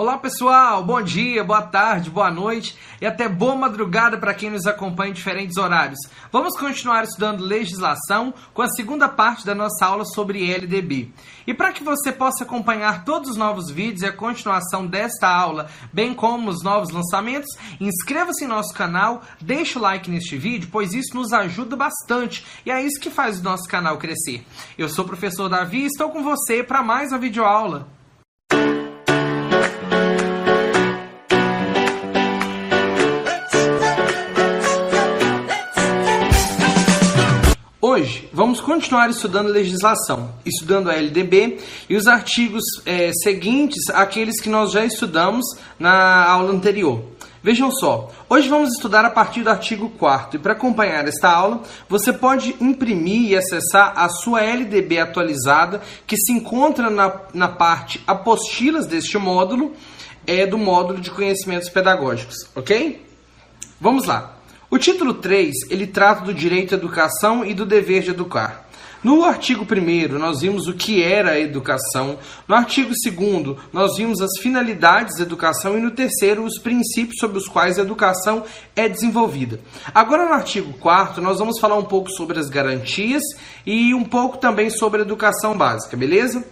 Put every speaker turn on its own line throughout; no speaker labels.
Olá pessoal, bom dia, boa tarde, boa noite e até boa madrugada para quem nos acompanha em diferentes horários. Vamos continuar estudando legislação com a segunda parte da nossa aula sobre LDB. E para que você possa acompanhar todos os novos vídeos e a continuação desta aula, bem como os novos lançamentos, inscreva-se em nosso canal, deixe o like neste vídeo, pois isso nos ajuda bastante e é isso que faz o nosso canal crescer. Eu sou o professor Davi e estou com você para mais uma videoaula. Hoje vamos continuar estudando legislação, estudando a LDB e os artigos é, seguintes àqueles que nós já estudamos na aula anterior. Vejam só, hoje vamos estudar a partir do artigo 4 e para acompanhar esta aula, você pode imprimir e acessar a sua LDB atualizada que se encontra na, na parte apostilas deste módulo, é do módulo de conhecimentos pedagógicos, ok? Vamos lá. O título 3, ele trata do direito à educação e do dever de educar. No artigo 1 nós vimos o que era a educação, no artigo 2 nós vimos as finalidades da educação e no terceiro os princípios sobre os quais a educação é desenvolvida. Agora no artigo 4 nós vamos falar um pouco sobre as garantias e um pouco também sobre a educação básica, beleza?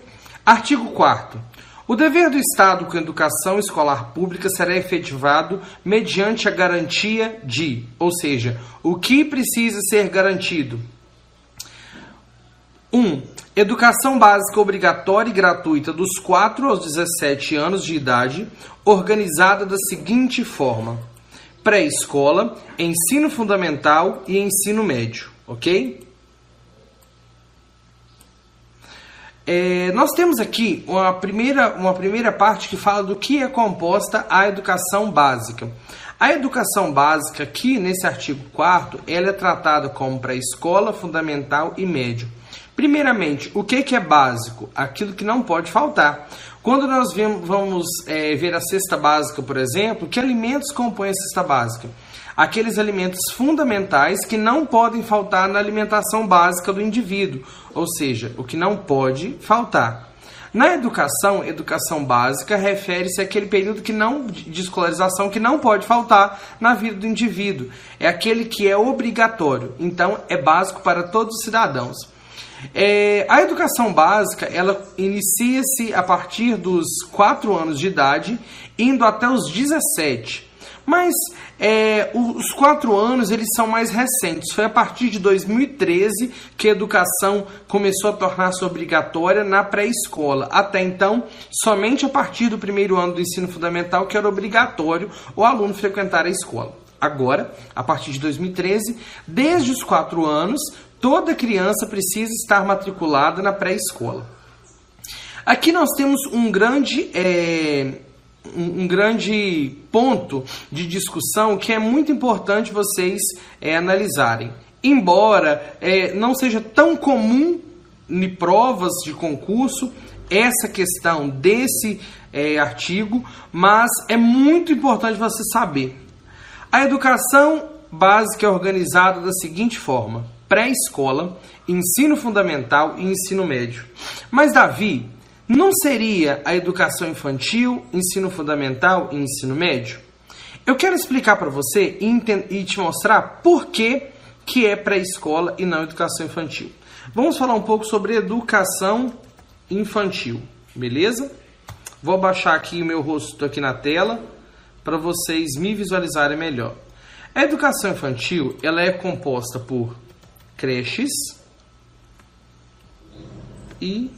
Artigo 4 o dever do Estado com a educação escolar pública será efetivado mediante a garantia de, ou seja, o que precisa ser garantido. 1. Um, educação básica obrigatória e gratuita dos 4 aos 17 anos de idade, organizada da seguinte forma: pré-escola, ensino fundamental e ensino médio, ok? É, nós temos aqui uma primeira, uma primeira parte que fala do que é composta a educação básica. A educação básica, aqui nesse artigo 4 ela é tratada como pré-escola, fundamental e médio. Primeiramente, o que, que é básico? Aquilo que não pode faltar. Quando nós vamos é, ver a cesta básica, por exemplo, que alimentos compõem a cesta básica? Aqueles alimentos fundamentais que não podem faltar na alimentação básica do indivíduo, ou seja, o que não pode faltar. Na educação, educação básica refere-se àquele período que não, de escolarização que não pode faltar na vida do indivíduo. É aquele que é obrigatório, então é básico para todos os cidadãos. É, a educação básica ela inicia-se a partir dos 4 anos de idade, indo até os 17. Mas é, os quatro anos eles são mais recentes. Foi a partir de 2013 que a educação começou a tornar-se obrigatória na pré-escola. Até então, somente a partir do primeiro ano do ensino fundamental que era obrigatório o aluno frequentar a escola. Agora, a partir de 2013, desde os quatro anos, toda criança precisa estar matriculada na pré-escola. Aqui nós temos um grande é, um, grande ponto de discussão que é muito importante vocês é, analisarem. Embora é, não seja tão comum em provas de concurso essa questão desse é, artigo, mas é muito importante você saber. A educação básica é organizada da seguinte forma: pré-escola, ensino fundamental e ensino médio. Mas Davi, não seria a educação infantil, ensino fundamental e ensino médio? Eu quero explicar para você e te mostrar por que, que é pré-escola e não educação infantil. Vamos falar um pouco sobre educação infantil, beleza? Vou abaixar aqui o meu rosto aqui na tela para vocês me visualizarem melhor. A educação infantil ela é composta por creches e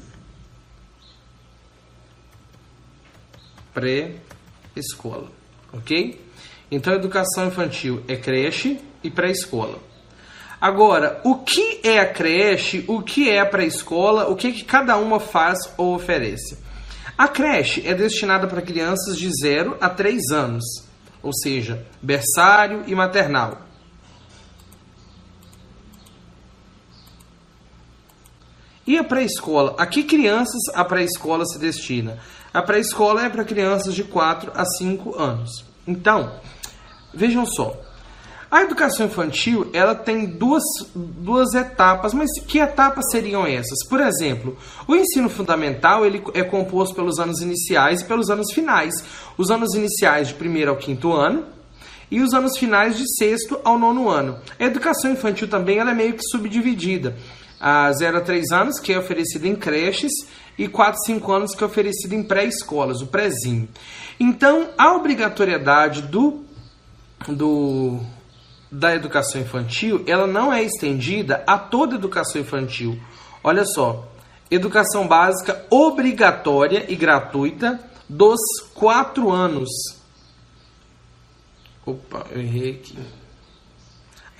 pré-escola, ok? Então, educação infantil é creche e pré-escola. Agora, o que é a creche, o que é a pré-escola, o que, que cada uma faz ou oferece? A creche é destinada para crianças de 0 a 3 anos, ou seja, berçário e maternal. E a pré-escola? A que crianças a pré-escola se destina? A pré-escola é para crianças de 4 a 5 anos. Então, vejam só. A educação infantil ela tem duas, duas etapas, mas que etapas seriam essas? Por exemplo, o ensino fundamental ele é composto pelos anos iniciais e pelos anos finais. Os anos iniciais de primeiro ao quinto ano e os anos finais de sexto ao nono ano. A educação infantil também ela é meio que subdividida. A 0 a 3 anos, que é oferecida em creches, e 4 a 5 anos, que é oferecida em pré-escolas, o prézinho. Então, a obrigatoriedade do, do da educação infantil, ela não é estendida a toda a educação infantil. Olha só, educação básica obrigatória e gratuita dos 4 anos. Opa, eu errei aqui.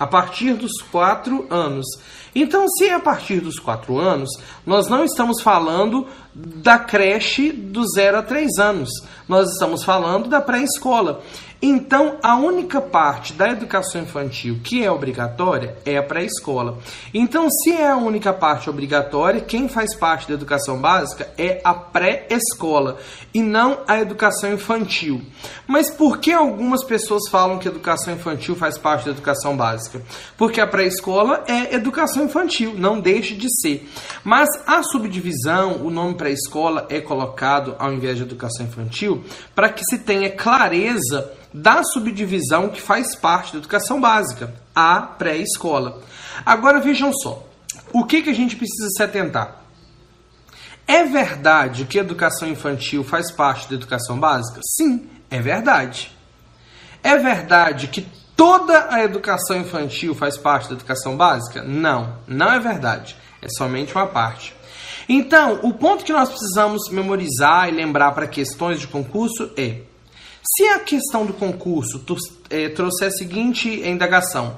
A partir dos 4 anos. Então, se é a partir dos 4 anos, nós não estamos falando da creche do 0 a 3 anos. Nós estamos falando da pré-escola. Então, a única parte da educação infantil que é obrigatória é a pré-escola. Então, se é a única parte obrigatória, quem faz parte da educação básica é a pré-escola e não a educação infantil. Mas por que algumas pessoas falam que a educação infantil faz parte da educação básica? Porque a pré-escola é educação infantil, não deixe de ser. Mas a subdivisão, o nome pré-escola é colocado ao invés de educação infantil para que se tenha clareza da subdivisão que faz parte da educação básica, a pré-escola. Agora vejam só, o que, que a gente precisa se atentar? É verdade que a educação infantil faz parte da educação básica? Sim, é verdade. É verdade que toda a educação infantil faz parte da educação básica? Não, não é verdade. É somente uma parte. Então, o ponto que nós precisamos memorizar e lembrar para questões de concurso é se a questão do concurso é, trouxer a seguinte indagação,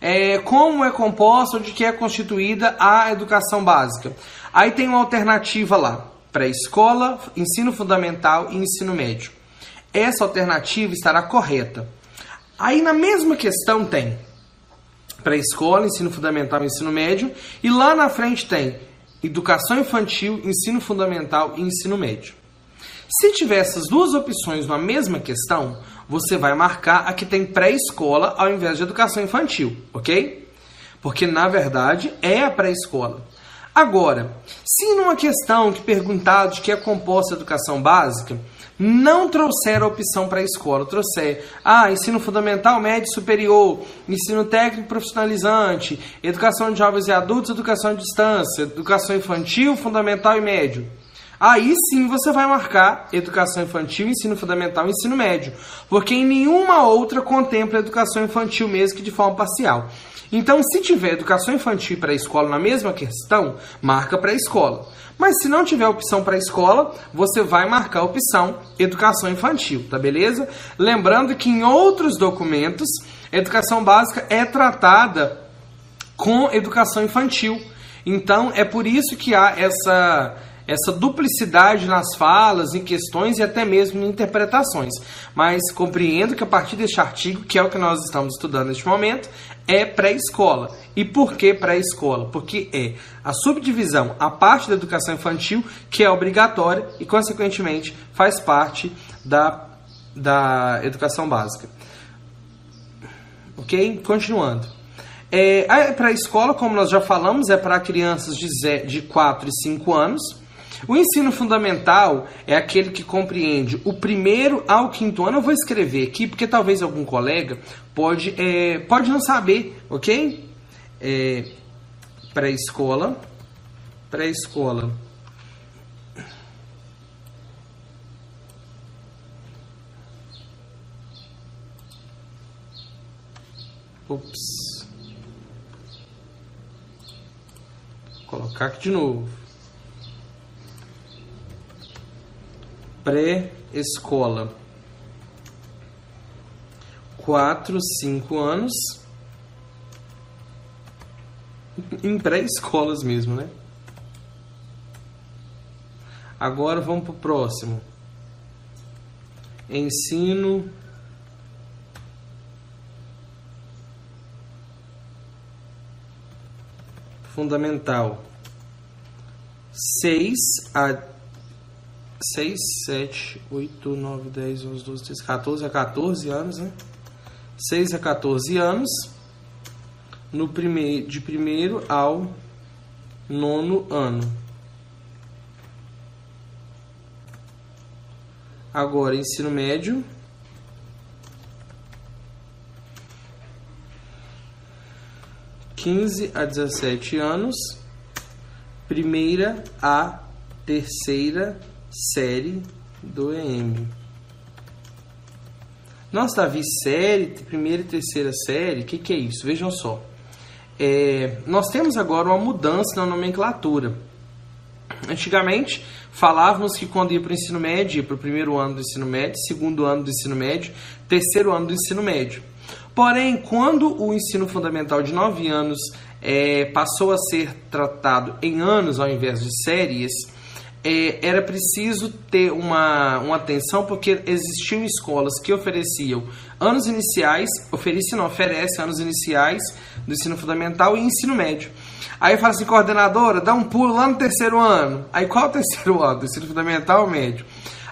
é, como é composta ou de que é constituída a educação básica? Aí tem uma alternativa lá, pré-escola, ensino fundamental e ensino médio. Essa alternativa estará correta. Aí na mesma questão tem pré-escola, ensino fundamental e ensino médio, e lá na frente tem educação infantil, ensino fundamental e ensino médio. Se tiver essas duas opções na mesma questão, você vai marcar a que tem pré-escola ao invés de educação infantil, ok? Porque na verdade é a pré-escola. Agora, se numa questão que perguntado de que é composta a educação básica, não trouxer a opção para a escola, trouxer ah, ensino fundamental, médio superior, ensino técnico profissionalizante, educação de jovens e adultos, educação à distância, educação infantil, fundamental e médio. Aí sim você vai marcar educação infantil, ensino fundamental ensino médio, porque em nenhuma outra contempla educação infantil mesmo que de forma parcial. Então, se tiver educação infantil para a escola na mesma questão, marca para a escola. Mas se não tiver opção para a escola, você vai marcar a opção educação infantil, tá beleza? Lembrando que em outros documentos, educação básica é tratada com educação infantil. Então, é por isso que há essa essa duplicidade nas falas, em questões e até mesmo em interpretações. Mas compreendo que a partir deste artigo, que é o que nós estamos estudando neste momento, é pré-escola. E por que pré-escola? Porque é a subdivisão, a parte da educação infantil que é obrigatória e, consequentemente, faz parte da, da educação básica. Ok? Continuando. É, a pré-escola, como nós já falamos, é para crianças de, de 4 e 5 anos. O ensino fundamental é aquele que compreende o primeiro ao quinto ano. Eu vou escrever aqui porque talvez algum colega pode, é, pode não saber, ok? É, pré-escola, pré-escola. Ups. Vou colocar aqui de novo. Pré-escola. 4, 5 anos. Em pré-escolas mesmo, né? Agora vamos para o próximo. Ensino fundamental 6 a 6, 7, 8, 9, 10, 11, 12, 13, 14 a 14 anos, né? 6 a 14 anos, no primeiro, de primeiro ao nono ano. Agora, ensino médio. Quinze a dezessete anos, primeira a terceira série do EM. Nossa, Davi, série, primeira e terceira série, o que, que é isso? Vejam só. É, nós temos agora uma mudança na nomenclatura. Antigamente, falávamos que quando ia para o ensino médio, ia para o primeiro ano do ensino médio, segundo ano do ensino médio, terceiro ano do ensino médio. Porém, quando o ensino fundamental de nove anos é, passou a ser tratado em anos ao invés de séries, é, era preciso ter uma, uma atenção porque existiam escolas que ofereciam anos iniciais, oferecem não, anos iniciais do ensino fundamental e ensino médio. Aí eu falo assim, coordenadora, dá um pulo lá no terceiro ano. Aí qual é o terceiro ano? Do ensino fundamental ou médio?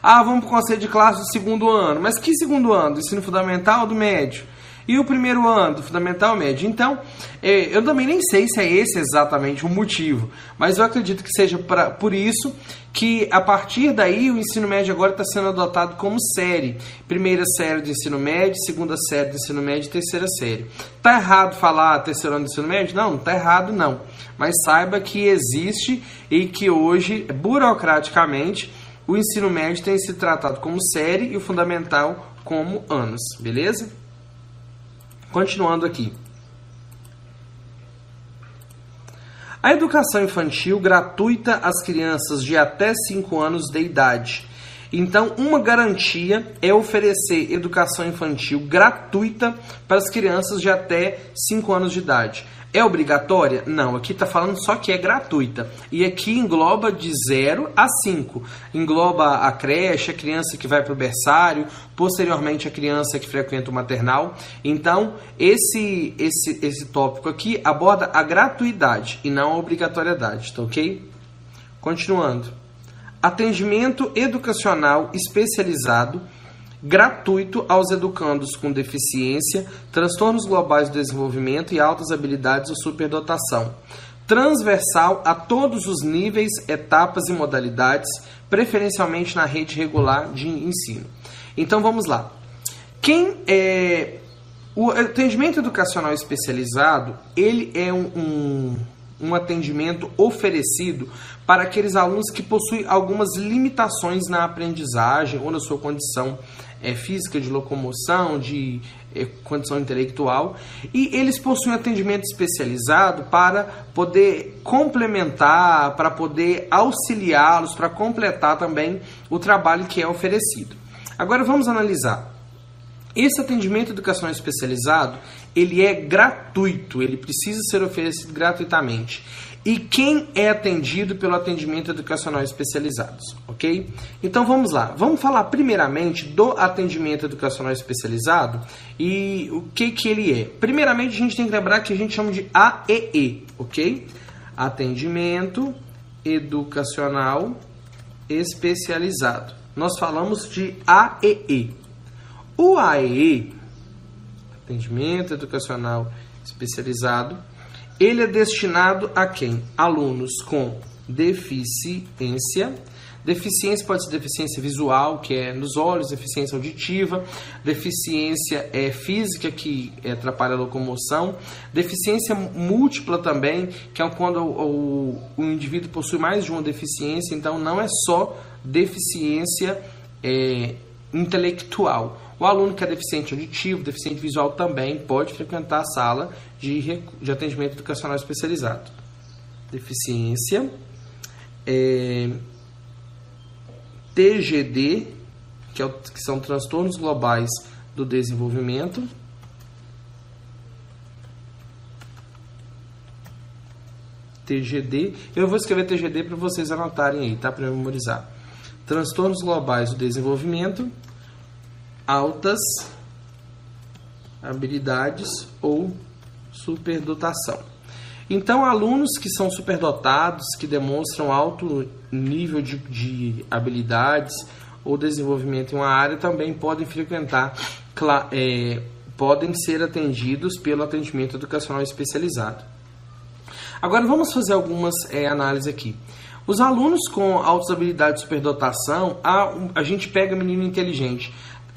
Ah, vamos para o conselho de classe do segundo ano. Mas que segundo ano? Do ensino fundamental ou do médio? E o primeiro ano do fundamental médio? Então, é, eu também nem sei se é esse exatamente o motivo, mas eu acredito que seja pra, por isso que a partir daí o ensino médio agora está sendo adotado como série. Primeira série do ensino médio, segunda série do ensino médio e terceira série. Tá errado falar terceiro ano do ensino médio? Não, não tá errado não. Mas saiba que existe e que hoje, burocraticamente, o ensino médio tem se tratado como série e o fundamental como anos, beleza? Continuando aqui. A educação infantil gratuita às crianças de até 5 anos de idade. Então, uma garantia é oferecer educação infantil gratuita para as crianças de até 5 anos de idade. É obrigatória? Não, aqui está falando só que é gratuita. E aqui engloba de 0 a 5. Engloba a creche, a criança que vai para o berçário, posteriormente a criança que frequenta o maternal. Então, esse, esse, esse tópico aqui aborda a gratuidade e não a obrigatoriedade, tá ok? Continuando. Atendimento educacional especializado gratuito aos educandos com deficiência, transtornos globais do desenvolvimento e altas habilidades ou superdotação. Transversal a todos os níveis, etapas e modalidades, preferencialmente na rede regular de ensino. Então vamos lá. Quem é o atendimento educacional especializado, ele é um, um, um atendimento oferecido para aqueles alunos que possuem algumas limitações na aprendizagem ou na sua condição é, física, de locomoção, de é, condição intelectual, e eles possuem atendimento especializado para poder complementar, para poder auxiliá-los, para completar também o trabalho que é oferecido. Agora vamos analisar. Esse atendimento educacional especializado, ele é gratuito, ele precisa ser oferecido gratuitamente e quem é atendido pelo atendimento educacional especializados, ok? Então vamos lá, vamos falar primeiramente do atendimento educacional especializado e o que que ele é. Primeiramente a gente tem que lembrar que a gente chama de AEE, ok? Atendimento educacional especializado. Nós falamos de AEE. O AEE, atendimento educacional especializado, ele é destinado a quem? Alunos com deficiência. Deficiência pode ser deficiência visual, que é nos olhos, deficiência auditiva, deficiência é, física, que atrapalha a locomoção, deficiência múltipla também, que é quando o, o, o indivíduo possui mais de uma deficiência, então não é só deficiência é, intelectual. O aluno que é deficiente auditivo, deficiente visual também pode frequentar a sala de, de atendimento educacional especializado. Deficiência, é, TGD, que, é o, que são transtornos globais do desenvolvimento. TGD, eu vou escrever TGD para vocês anotarem aí, tá? Para memorizar. Transtornos globais do desenvolvimento altas habilidades ou superdotação. Então, alunos que são superdotados, que demonstram alto nível de, de habilidades ou desenvolvimento em uma área, também podem frequentar é, podem ser atendidos pelo atendimento educacional especializado. Agora vamos fazer algumas é, análises aqui. Os alunos com altas habilidades de superdotação, a, a gente pega menino inteligente.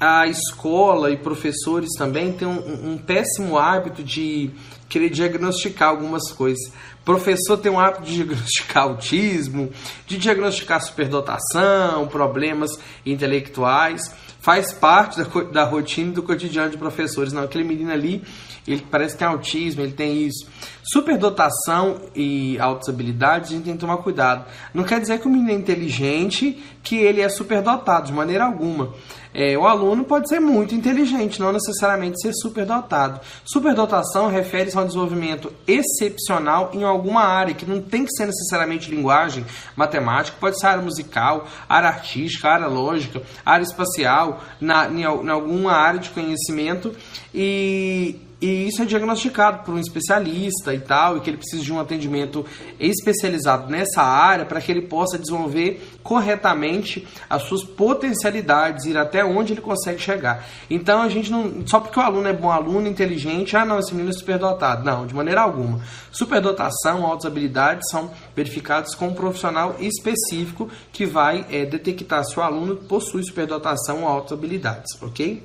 A escola e professores também têm um, um péssimo hábito de querer diagnosticar algumas coisas. Professor tem um hábito de diagnosticar autismo, de diagnosticar superdotação, problemas intelectuais. Faz parte da, da rotina do cotidiano de professores. Não, aquele menino ali, ele parece que tem autismo, ele tem isso. Superdotação e altas habilidades, a gente tem que tomar cuidado. Não quer dizer que o menino é inteligente, que ele é superdotado, de maneira alguma. É, o aluno pode ser muito inteligente, não necessariamente ser superdotado. Superdotação refere-se a um desenvolvimento excepcional em alguma área, que não tem que ser necessariamente linguagem, matemática, pode ser área musical, área artística, área lógica, área espacial, na, em, em alguma área de conhecimento. E e isso é diagnosticado por um especialista e tal, e que ele precisa de um atendimento especializado nessa área para que ele possa desenvolver corretamente as suas potencialidades, ir até onde ele consegue chegar. Então a gente não. Só porque o aluno é bom aluno, inteligente, ah não, esse menino é superdotado. Não, de maneira alguma. Superdotação, altas habilidades são verificados com um profissional específico que vai é, detectar se o aluno possui superdotação ou altas habilidades, ok?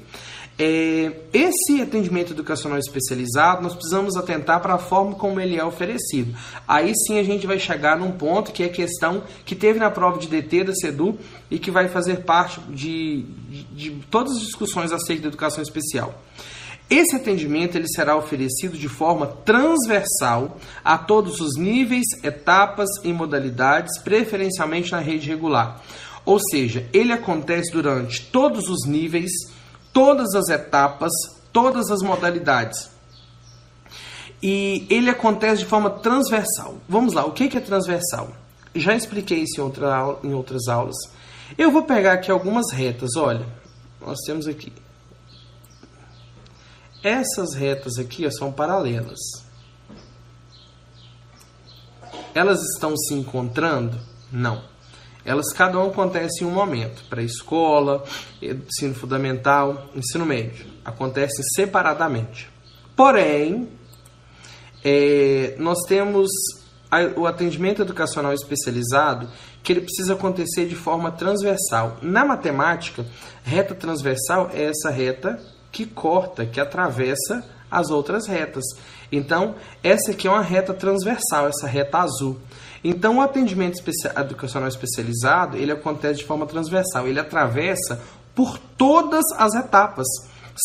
É, esse atendimento educacional especializado, nós precisamos atentar para a forma como ele é oferecido. Aí sim a gente vai chegar num ponto que é questão que teve na prova de DT da SEDU e que vai fazer parte de, de, de todas as discussões acerca da educação especial. Esse atendimento ele será oferecido de forma transversal a todos os níveis, etapas e modalidades, preferencialmente na rede regular. Ou seja, ele acontece durante todos os níveis, todas as etapas, todas as modalidades. E ele acontece de forma transversal. Vamos lá, o que é transversal? Já expliquei isso em, outra, em outras aulas. Eu vou pegar aqui algumas retas. Olha, nós temos aqui. Essas retas aqui ó, são paralelas. Elas estão se encontrando? Não. Elas cada um acontece em um momento. Para escola, ensino fundamental, ensino médio. Acontecem separadamente. Porém, é, nós temos o atendimento educacional especializado que ele precisa acontecer de forma transversal. Na matemática, reta transversal é essa reta que corta, que atravessa as outras retas. Então, essa aqui é uma reta transversal, essa reta azul. Então, o atendimento educacional especializado, ele acontece de forma transversal, ele atravessa por todas as etapas,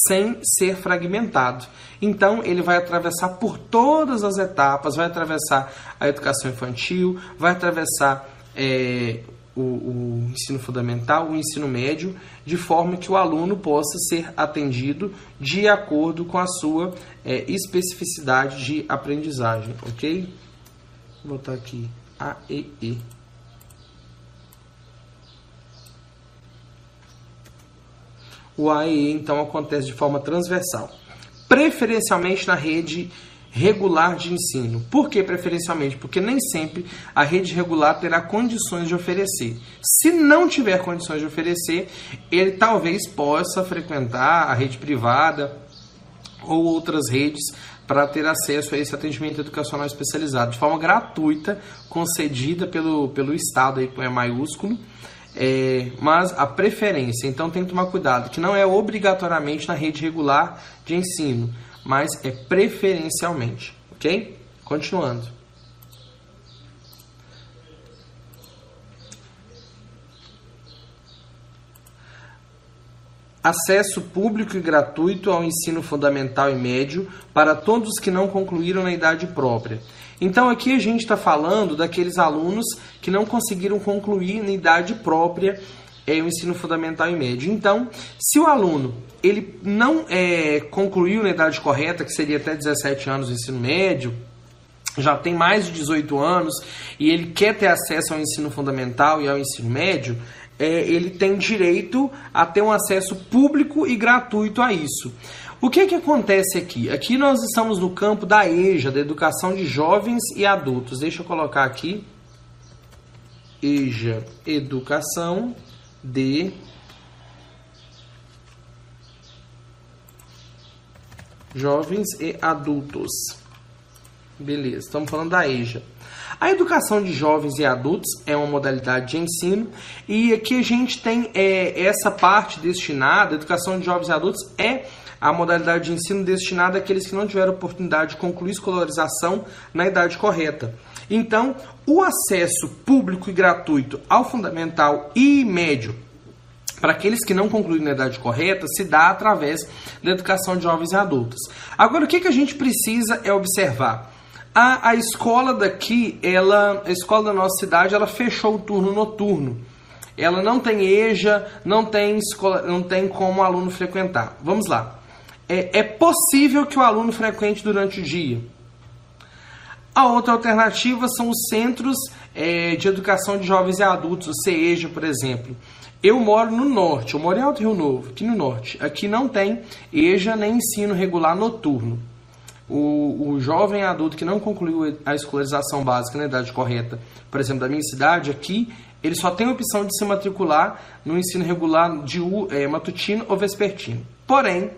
sem ser fragmentado. Então, ele vai atravessar por todas as etapas, vai atravessar a educação infantil, vai atravessar é, o, o, ensino fundamental, o ensino médio, de forma que o aluno possa ser atendido de acordo com a sua é, especificidade de aprendizagem, ok? Vou botar aqui AEE. O AEE então acontece de forma transversal, preferencialmente na rede regular de ensino. Por que preferencialmente? Porque nem sempre a rede regular terá condições de oferecer. Se não tiver condições de oferecer, ele talvez possa frequentar a rede privada ou outras redes para ter acesso a esse atendimento educacional especializado de forma gratuita, concedida pelo, pelo Estado, aí é maiúsculo, é, mas a preferência, então tem que tomar cuidado, que não é obrigatoriamente na rede regular de ensino, mas é preferencialmente, ok? Continuando. Acesso público e gratuito ao ensino fundamental e médio para todos os que não concluíram na idade própria. Então aqui a gente está falando daqueles alunos que não conseguiram concluir na idade própria é, o ensino fundamental e médio. Então, se o aluno ele não é, concluiu na idade correta, que seria até 17 anos o ensino médio, já tem mais de 18 anos e ele quer ter acesso ao ensino fundamental e ao ensino médio, é, ele tem direito a ter um acesso público e gratuito a isso. O que, que acontece aqui? Aqui nós estamos no campo da EJA, da Educação de Jovens e Adultos. Deixa eu colocar aqui. EJA, Educação de jovens e adultos. Beleza, estamos falando da EJA. A educação de jovens e adultos é uma modalidade de ensino e aqui a gente tem é, essa parte destinada, a educação de jovens e adultos é a modalidade de ensino destinada àqueles que não tiveram oportunidade de concluir escolarização na idade correta. Então, o acesso público e gratuito ao fundamental e médio para aqueles que não concluíram na idade correta se dá através da educação de jovens e adultos. Agora, o que, que a gente precisa é observar? A, a escola daqui, ela, a escola da nossa cidade, ela fechou o turno noturno. Ela não tem EJA, não tem, escola, não tem como o aluno frequentar. Vamos lá. É, é possível que o aluno frequente durante o dia. A outra alternativa são os centros é, de educação de jovens e adultos, o CEJA, por exemplo. Eu moro no norte, eu moro em Alto Rio Novo, aqui no norte. Aqui não tem EJA nem ensino regular noturno o, o jovem adulto que não concluiu a escolarização básica na idade correta, por exemplo, da minha cidade, aqui, ele só tem a opção de se matricular no ensino regular de é, matutino ou vespertino. Porém,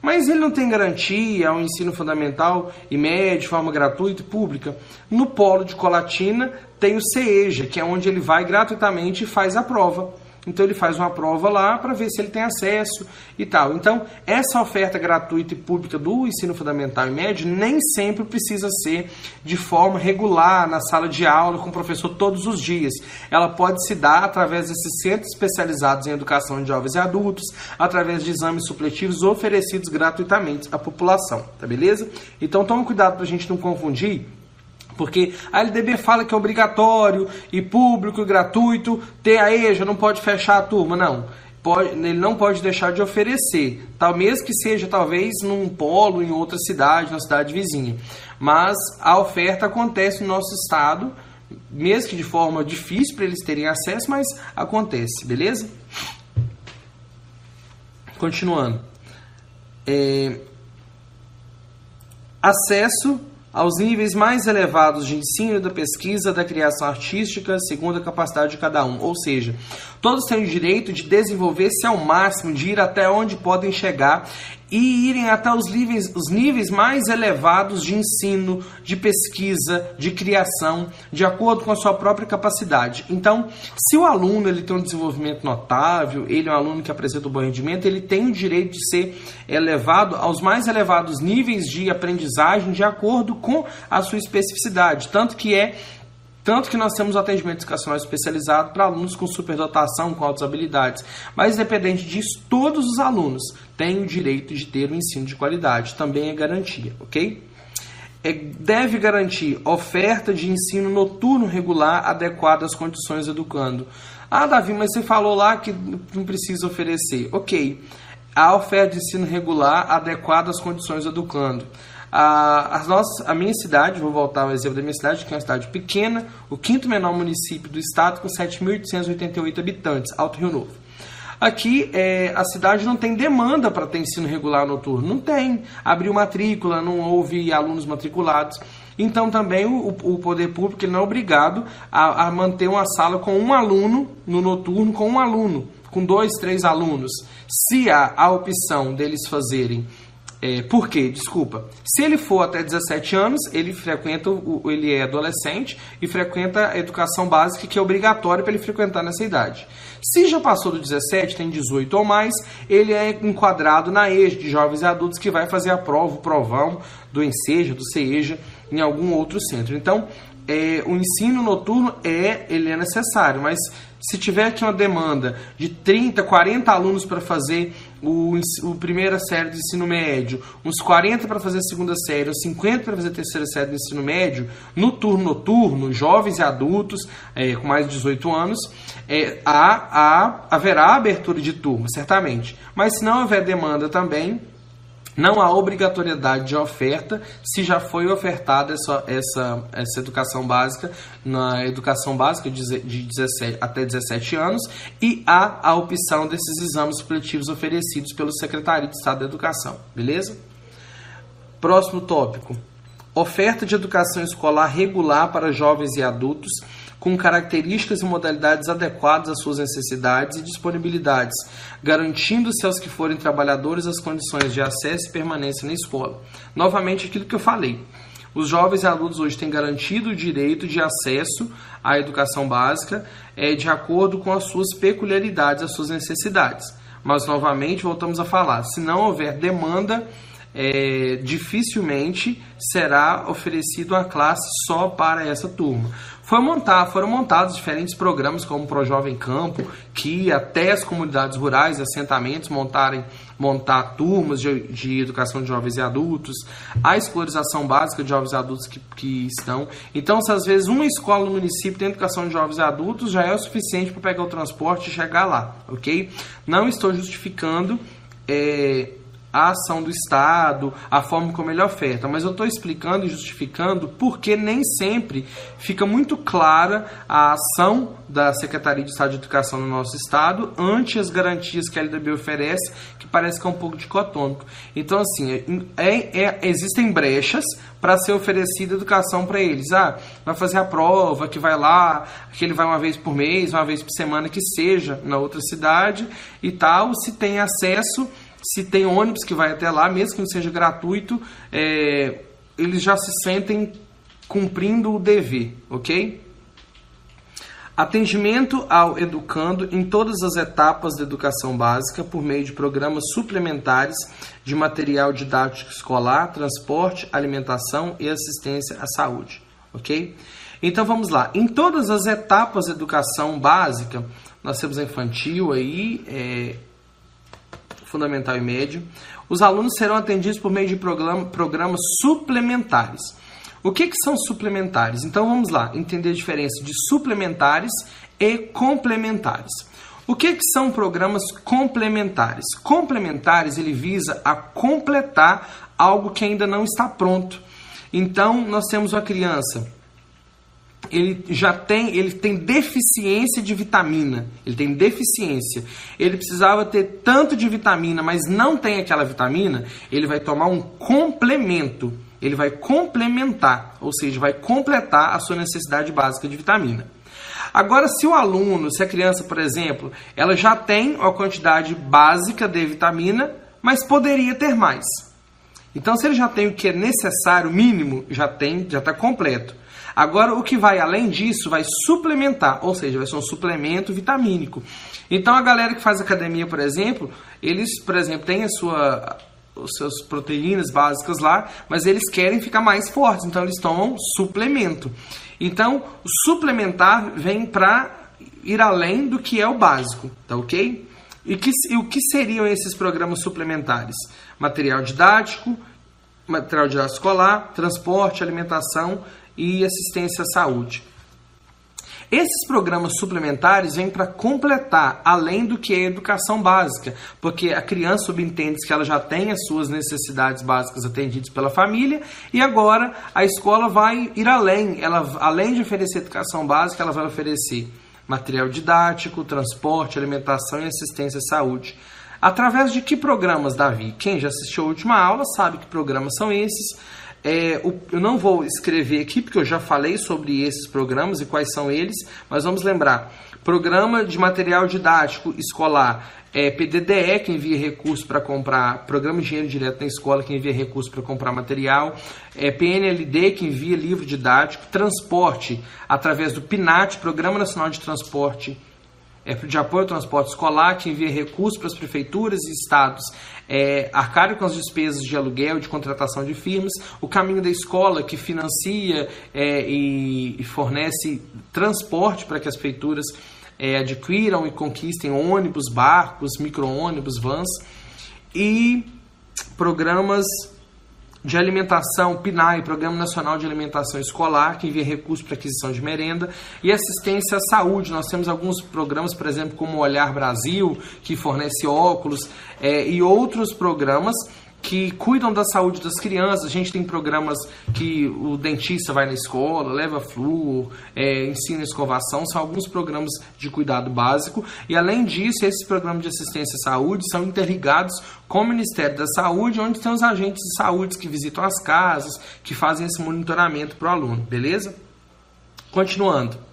mas ele não tem garantia ao ensino fundamental e médio, de forma gratuita e pública. No polo de Colatina tem o CEJA, que é onde ele vai gratuitamente e faz a prova. Então ele faz uma prova lá para ver se ele tem acesso e tal. Então, essa oferta gratuita e pública do ensino fundamental e médio nem sempre precisa ser de forma regular na sala de aula com o professor todos os dias. Ela pode se dar através desses centros especializados em educação de jovens e adultos, através de exames supletivos oferecidos gratuitamente à população, tá beleza? Então, tome cuidado para a gente não confundir porque a LDB fala que é obrigatório e público e gratuito ter a EJA, não pode fechar a turma, não. Pode, ele não pode deixar de oferecer, tal mesmo que seja talvez num polo em outra cidade, na cidade vizinha. Mas a oferta acontece no nosso estado, mesmo que de forma difícil para eles terem acesso, mas acontece, beleza? Continuando. É, acesso aos níveis mais elevados de ensino, da pesquisa, da criação artística, segundo a capacidade de cada um. Ou seja, todos têm o direito de desenvolver-se ao máximo, de ir até onde podem chegar e irem até os níveis, os níveis mais elevados de ensino, de pesquisa, de criação, de acordo com a sua própria capacidade. Então, se o aluno ele tem um desenvolvimento notável, ele é um aluno que apresenta um bom rendimento, ele tem o direito de ser elevado aos mais elevados níveis de aprendizagem de acordo com a sua especificidade. Tanto que é tanto que nós temos atendimento educacional especializado para alunos com superdotação, com altas habilidades. Mas, independente disso, todos os alunos têm o direito de ter um ensino de qualidade. Também é garantia, ok? É, deve garantir oferta de ensino noturno regular adequada às condições do educando. Ah, Davi, mas você falou lá que não precisa oferecer. Ok. A oferta de ensino regular adequada às condições do educando. A, a, nossa, a minha cidade, vou voltar ao exemplo da minha cidade, que é uma cidade pequena, o quinto menor município do estado, com 7.888 habitantes, Alto Rio Novo. Aqui é, a cidade não tem demanda para ter ensino regular noturno, não tem. Abriu matrícula, não houve alunos matriculados. Então também o, o poder público ele não é obrigado a, a manter uma sala com um aluno no noturno, com um aluno, com dois, três alunos. Se há a opção deles fazerem é, por quê? Desculpa. Se ele for até 17 anos, ele frequenta, ele é adolescente e frequenta a educação básica que é obrigatória para ele frequentar nessa idade. Se já passou do 17, tem 18 ou mais, ele é enquadrado na EJA de jovens e adultos que vai fazer a prova, o provão do Enseja, do CEJA, em algum outro centro. Então, é, o ensino noturno é, ele é necessário, mas se tiver aqui uma demanda de 30, 40 alunos para fazer o, o primeira série do ensino médio, uns 40 para fazer a segunda série, uns 50 para fazer a terceira série do ensino médio, no turno noturno, jovens e adultos é, com mais de 18 anos, é, há, há, haverá abertura de turma, certamente. Mas se não houver demanda também, não há obrigatoriedade de oferta se já foi ofertada essa, essa, essa educação básica na educação básica de 17, até 17 anos e há a opção desses exames supletivos oferecidos pelo Secretaria de Estado da Educação, beleza? Próximo tópico. oferta de educação escolar regular para jovens e adultos, com características e modalidades adequadas às suas necessidades e disponibilidades, garantindo-se aos que forem trabalhadores as condições de acesso e permanência na escola. Novamente, aquilo que eu falei. Os jovens e adultos hoje têm garantido o direito de acesso à educação básica é, de acordo com as suas peculiaridades, as suas necessidades. Mas, novamente, voltamos a falar: se não houver demanda, é, dificilmente será oferecido a classe só para essa turma. Foi montar, foram montados diferentes programas como o Pro Jovem Campo, que até as comunidades rurais assentamentos montarem, montar turmas de, de, educação de jovens e adultos, a escolarização básica de jovens e adultos que, que estão. Então, se às vezes uma escola no município tem educação de jovens e adultos, já é o suficiente para pegar o transporte e chegar lá, ok? Não estou justificando. É, a ação do Estado, a forma como ele oferta, mas eu estou explicando e justificando porque nem sempre fica muito clara a ação da Secretaria de Estado de Educação no nosso Estado ante as garantias que a LDB oferece, que parece que é um pouco dicotômico. Então, assim, é, é, existem brechas para ser oferecida educação para eles. Ah, vai fazer a prova, que vai lá, que ele vai uma vez por mês, uma vez por semana, que seja, na outra cidade e tal, se tem acesso se tem ônibus que vai até lá, mesmo que não seja gratuito, é, eles já se sentem cumprindo o dever, ok? Atendimento ao educando em todas as etapas da educação básica por meio de programas suplementares de material didático escolar, transporte, alimentação e assistência à saúde, ok? Então vamos lá. Em todas as etapas da educação básica, nós temos a infantil aí, é, fundamental e médio, os alunos serão atendidos por meio de programa, programas suplementares. O que, que são suplementares? Então vamos lá, entender a diferença de suplementares e complementares. O que, que são programas complementares? Complementares ele visa a completar algo que ainda não está pronto. Então nós temos uma criança ele já tem, ele tem deficiência de vitamina. Ele tem deficiência. Ele precisava ter tanto de vitamina, mas não tem aquela vitamina, ele vai tomar um complemento. Ele vai complementar, ou seja, vai completar a sua necessidade básica de vitamina. Agora, se o aluno, se a criança, por exemplo, ela já tem a quantidade básica de vitamina, mas poderia ter mais. Então, se ele já tem o que é necessário, mínimo, já tem, já está completo. Agora, o que vai além disso vai suplementar, ou seja, vai ser um suplemento vitamínico. Então, a galera que faz academia, por exemplo, eles, por exemplo, têm a sua proteínas básicas lá, mas eles querem ficar mais fortes, então eles tomam suplemento. Então, o suplementar vem para ir além do que é o básico, tá ok? E, que, e o que seriam esses programas suplementares? Material didático, material didático escolar, transporte, alimentação e assistência à saúde. Esses programas suplementares vêm para completar, além do que é educação básica, porque a criança subentende que ela já tem as suas necessidades básicas atendidas pela família e agora a escola vai ir além. Ela, além de oferecer educação básica, ela vai oferecer material didático, transporte, alimentação e assistência à saúde. Através de que programas, Davi? Quem já assistiu a última aula sabe que programas são esses. É, eu não vou escrever aqui porque eu já falei sobre esses programas e quais são eles, mas vamos lembrar: Programa de Material Didático Escolar, é, PDDE, que envia recurso para comprar, Programa de Dinheiro Direto na Escola, que envia recurso para comprar material, é, PNLD, que envia livro didático, Transporte, através do PNAT, Programa Nacional de Transporte de apoio ao transporte escolar, que envia recursos para as prefeituras e estados é, arcarem com as despesas de aluguel, de contratação de firmas, o caminho da escola, que financia é, e, e, fornece transporte para que as prefeituras é, adquiram e conquistem ônibus, barcos, micro-ônibus, vans, e programas de alimentação, PNAE, Programa Nacional de Alimentação Escolar, que envia recursos para aquisição de merenda, e assistência à saúde. Nós temos alguns programas, por exemplo, como Olhar Brasil, que fornece óculos, é, e outros programas que cuidam da saúde das crianças. A gente tem programas que o dentista vai na escola, leva flúor, é, ensina escovação, são alguns programas de cuidado básico. E além disso, esses programas de assistência à saúde são interligados com o Ministério da Saúde, onde tem os agentes de saúde que visitam as casas, que fazem esse monitoramento para o aluno, beleza? Continuando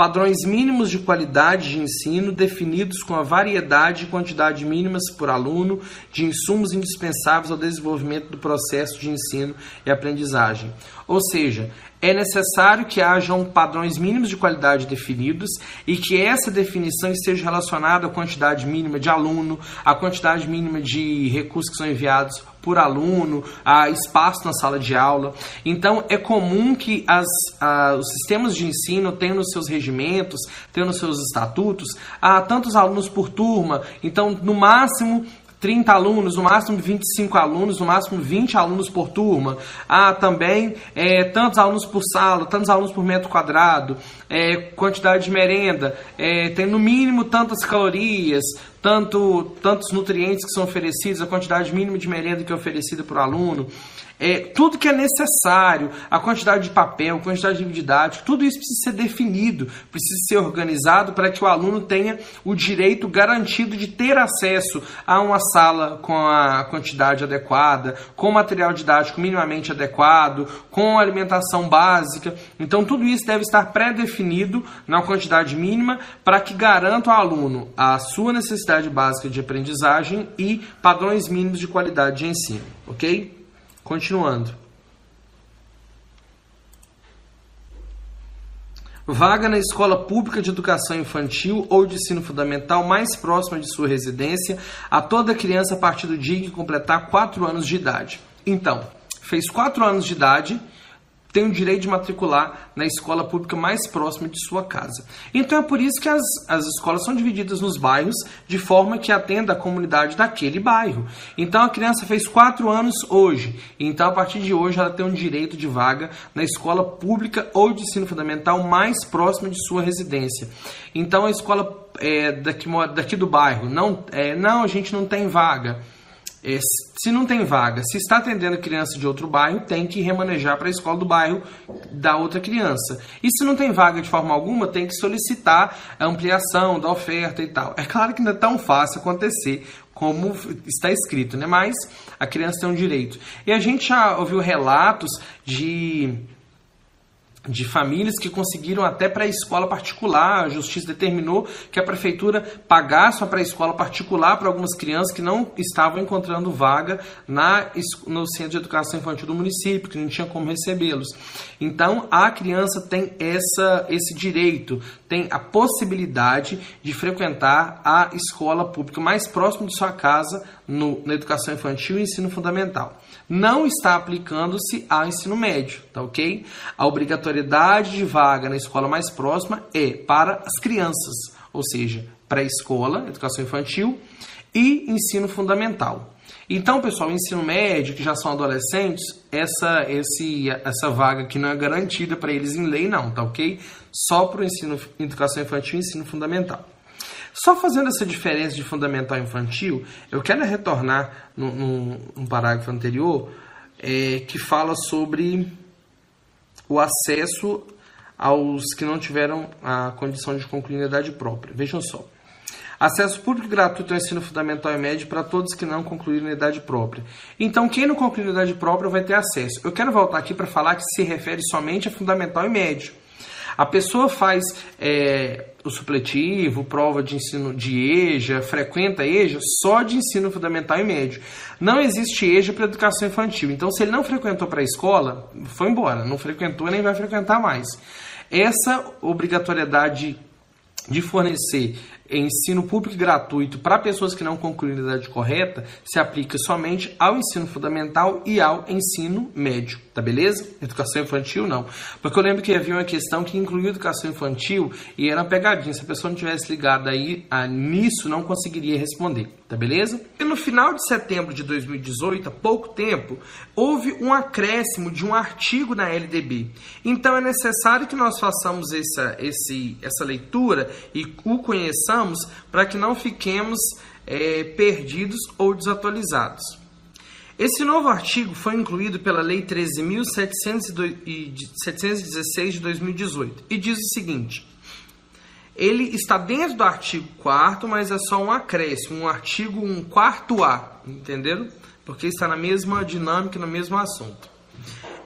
padrões mínimos de qualidade de ensino definidos com a variedade e quantidade mínimas por aluno de insumos indispensáveis ao desenvolvimento do processo de ensino e aprendizagem. Ou seja, é necessário que hajam padrões mínimos de qualidade definidos e que essa definição esteja relacionada à quantidade mínima de aluno, à quantidade mínima de recursos que são enviados por aluno, a espaço na sala de aula. Então, é comum que as, a, os sistemas de ensino tenham nos seus regimentos, tenham nos seus estatutos, a, tantos alunos por turma. Então, no máximo, 30 alunos, no máximo 25 alunos, no máximo 20 alunos por turma. Há também é, tantos alunos por sala, tantos alunos por metro quadrado, é, quantidade de merenda, é, tem no mínimo tantas calorias, tanto, tantos nutrientes que são oferecidos, a quantidade mínima de merenda que é oferecida por aluno é, tudo que é necessário, a quantidade de papel, a quantidade de didático, tudo isso precisa ser definido, precisa ser organizado para que o aluno tenha o direito garantido de ter acesso a uma sala com a quantidade adequada, com material didático minimamente adequado, com alimentação básica. Então, tudo isso deve estar pré-definido na quantidade mínima para que garanta ao aluno a sua necessidade básica de aprendizagem e padrões mínimos de qualidade de ensino, ok? Continuando. Vaga na escola pública de educação infantil ou de ensino fundamental mais próxima de sua residência a toda criança a partir do dia em que completar 4 anos de idade. Então, fez 4 anos de idade tem o direito de matricular na escola pública mais próxima de sua casa. Então é por isso que as, as escolas são divididas nos bairros de forma que atenda a comunidade daquele bairro. Então a criança fez quatro anos hoje, então a partir de hoje ela tem um direito de vaga na escola pública ou de ensino fundamental mais próxima de sua residência. Então a escola é, daqui, daqui do bairro, não, é, não, a gente não tem vaga. Se não tem vaga, se está atendendo criança de outro bairro, tem que remanejar para a escola do bairro da outra criança. E se não tem vaga de forma alguma, tem que solicitar a ampliação da oferta e tal. É claro que não é tão fácil acontecer como está escrito, né? Mas a criança tem um direito. E a gente já ouviu relatos de de famílias que conseguiram até pré-escola particular. A justiça determinou que a prefeitura pagasse uma pré-escola particular para algumas crianças que não estavam encontrando vaga na, no centro de educação infantil do município, que não tinha como recebê-los. Então, a criança tem essa, esse direito, tem a possibilidade de frequentar a escola pública mais próxima de sua casa no, na educação infantil e ensino fundamental não está aplicando-se ao ensino médio, tá ok? A obrigatoriedade de vaga na escola mais próxima é para as crianças, ou seja, pré-escola, educação infantil e ensino fundamental. Então, pessoal, ensino médio, que já são adolescentes, essa, esse, essa vaga aqui não é garantida para eles em lei, não, tá ok? Só para o ensino, educação infantil e ensino fundamental. Só fazendo essa diferença de fundamental e infantil, eu quero retornar num, parágrafo anterior é, que fala sobre o acesso aos que não tiveram a condição de concluir própria. Vejam só. Acesso público e gratuito ao ensino fundamental e médio para todos que não concluíram a idade própria. Então, quem não concluiu a idade própria vai ter acesso. Eu quero voltar aqui para falar que se refere somente a fundamental e médio. A pessoa faz é, o supletivo, prova de ensino de EJA, frequenta EJA só de ensino fundamental e médio. Não existe EJA para educação infantil. Então, se ele não frequentou para a escola, foi embora, não frequentou nem vai frequentar mais. Essa obrigatoriedade de fornecer ensino público gratuito para pessoas que não concluíram a idade correta se aplica somente ao ensino fundamental e ao ensino médio, tá beleza? Educação infantil não. Porque eu lembro que havia uma questão que incluía educação infantil e era uma pegadinha. Se a pessoa não tivesse ligado aí a, nisso, não conseguiria responder, tá beleza? E no final de setembro de 2018, há pouco tempo, houve um acréscimo de um artigo na LDB. Então é necessário que nós façamos essa, esse, essa leitura e o conheçamos para que não fiquemos é, perdidos ou desatualizados. Esse novo artigo foi incluído pela Lei 13.716 de 2018 e diz o seguinte: ele está dentro do artigo 4 mas é só um acréscimo, um artigo um quarto A, entenderam? Porque está na mesma dinâmica, no mesmo assunto.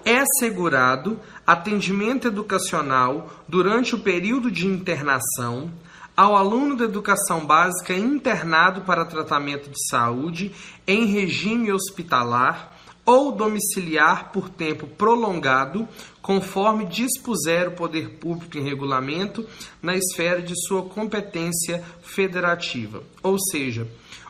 É assegurado atendimento educacional durante o período de internação ao aluno da educação básica internado para tratamento de saúde em regime hospitalar ou domiciliar por tempo prolongado, conforme dispuser o poder público em regulamento na esfera de sua competência federativa. Ou seja,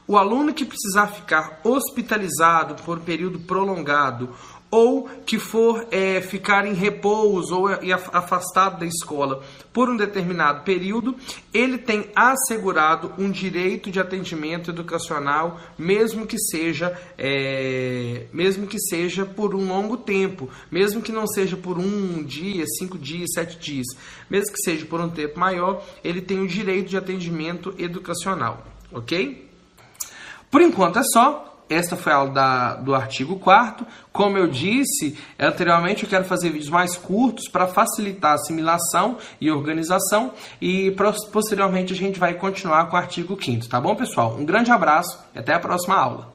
o aluno que precisar ficar hospitalizado por período prolongado ou que for é, ficar em repouso ou é, afastado da escola por um determinado período, ele tem assegurado um direito de atendimento educacional, mesmo que seja, é, mesmo que seja por um longo tempo, mesmo que não seja por um dia, cinco dias, sete dias, mesmo que seja por um tempo maior, ele tem o direito de atendimento educacional, ok? Por enquanto é só. Esta foi a aula da, do artigo 4 Como eu disse anteriormente, eu quero fazer vídeos mais curtos para facilitar a assimilação e organização. E posteriormente a gente vai continuar com o artigo 5 tá bom, pessoal? Um grande abraço e até a próxima aula.